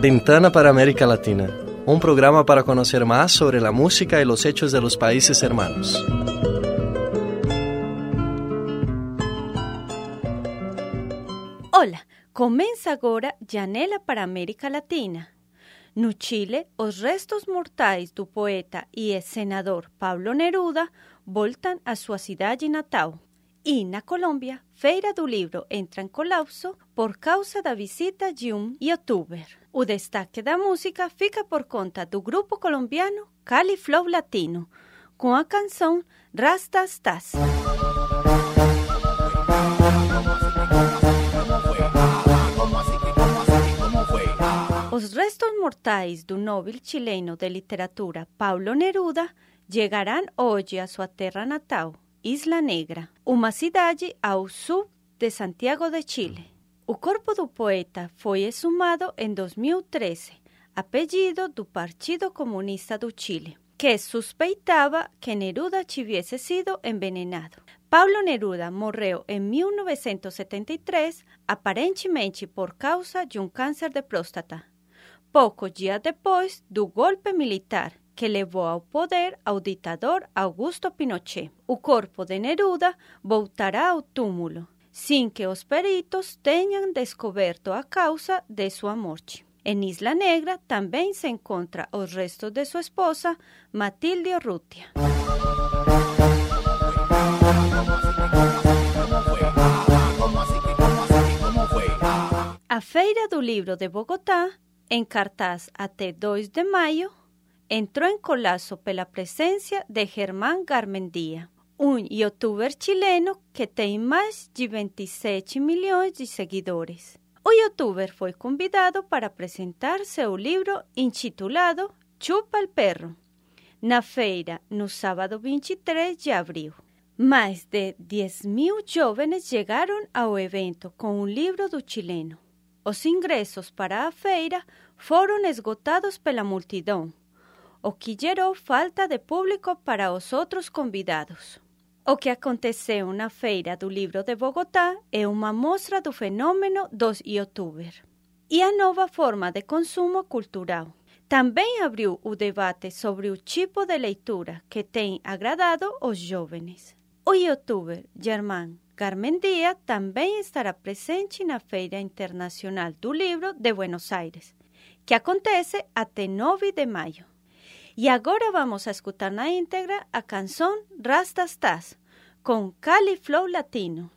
Ventana para América Latina, un programa para conocer más sobre la música y los hechos de los países hermanos. Hola, comienza agora Janela para América Latina. No Chile, os restos mortais do poeta e senador Pablo Neruda voltan a sua cidade natal. E na Colômbia, Feira do Livro entra em colapso por causa da visita de um youtuber. O destaque da música fica por conta do grupo colombiano Cali Flow Latino, com a canção Rastas Tas. Os restos mortais do noble chileno de literatura Paulo Neruda chegarão hoje à sua terra natal, Isla Negra, uma cidade ao sul de Santiago de Chile. O corpo do poeta foi exumado em 2013, a pedido do Partido Comunista do Chile, que suspeitava que Neruda tivesse sido envenenado. Paulo Neruda morreu em 1973, aparentemente por causa de um câncer de próstata. Poucos dias depois do golpe militar que levou ao poder ao ditador Augusto Pinochet. O corpo de Neruda voltará ao túmulo, sem que os peritos tenham descoberto a causa de sua morte. Em Isla Negra também se encontra os restos de sua esposa, Matilde Urrutia. A Feira do Livro de Bogotá, em cartaz até 2 de maio, entrou em colapso pela presença de Germán Garmendia, um youtuber chileno que tem mais de 27 milhões de seguidores. O youtuber foi convidado para apresentar seu livro intitulado Chupa el Perro, na feira no sábado 23 de abril. Mais de 10 mil jovens chegaram ao evento com um livro do chileno. Os ingressos para a feira foram esgotados pela multidão, o que gerou falta de público para os outros convidados. O que aconteceu na Feira do Livro de Bogotá é uma mostra do fenômeno dos youtubers e a nova forma de consumo cultural. Também abriu o debate sobre o tipo de leitura que tem agradado os jovens. O youtuber Germán Garmendia também estará presente na Feira Internacional do Livro de Buenos Aires, que acontece até 9 de maio. E agora vamos a escutar na íntegra a canção Rastas Tas, com Cali Flow Latino.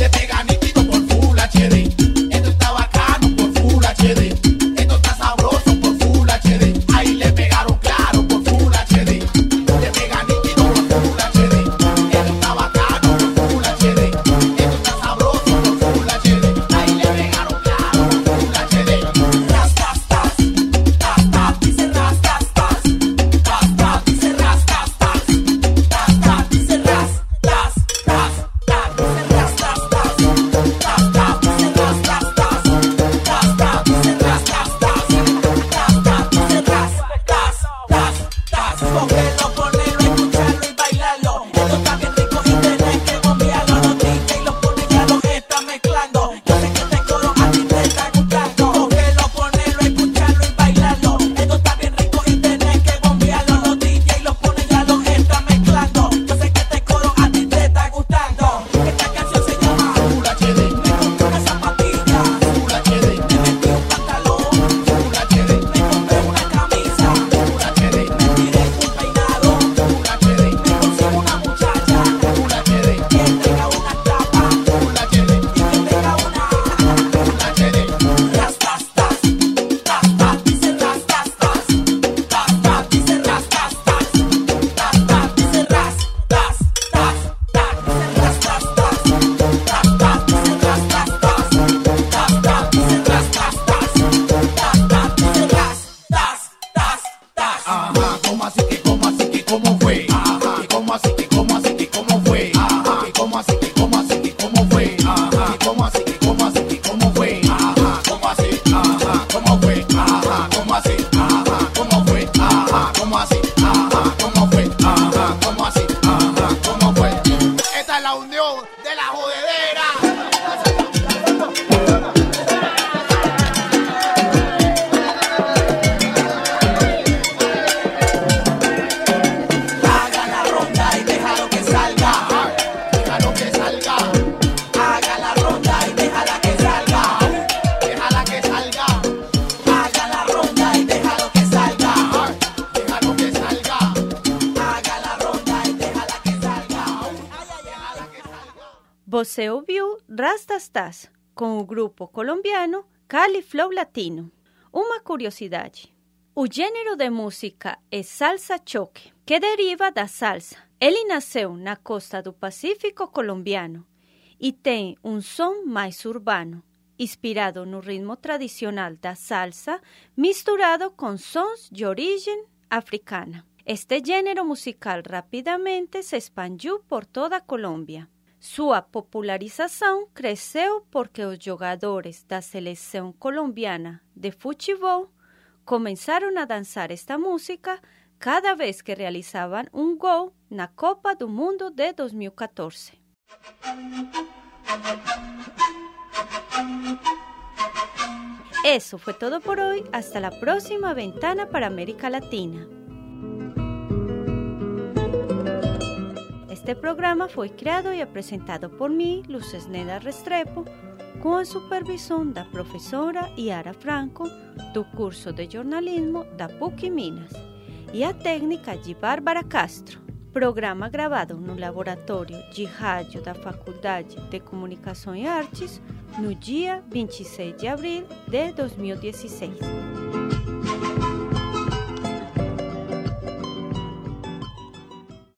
le pegan me. cómo así, que cómo así, que cómo fue, ajá, que cómo así, que cómo así, cómo fue, ajá, cómo así, ajá, cómo fue, ajá, cómo así, ajá, cómo fue, ajá, cómo así, ajá, cómo fue, ajá, cómo así, ajá, cómo fue. Esta es la unión de la jodedera. Você ouviu Rastastas com o grupo colombiano Cali Flow Latino. Uma curiosidade: o gênero de música é salsa choque, que deriva da salsa. Ele nasceu na costa do Pacífico colombiano e tem um som mais urbano, inspirado no ritmo tradicional da salsa, misturado com sons de origem africana. Este género musical rapidamente se expandiu por toda Colômbia. Sua popularização cresceu porque os jogadores da seleção colombiana de futebol começaram a dançar esta música cada vez que realizavam um gol na Copa do Mundo de 2014. Eso fue todo por hoy. Hasta la próxima ventana para América Latina. Este programa fue creado y presentado por mí, Luz Esneda Restrepo, com a supervisão da professora Yara Franco, do curso de jornalismo da PUC Minas, e a técnica de Bárbara Castro. Programa gravado no laboratório de rádio da Faculdade de Comunicação e Artes no dia 26 de abril de 2016.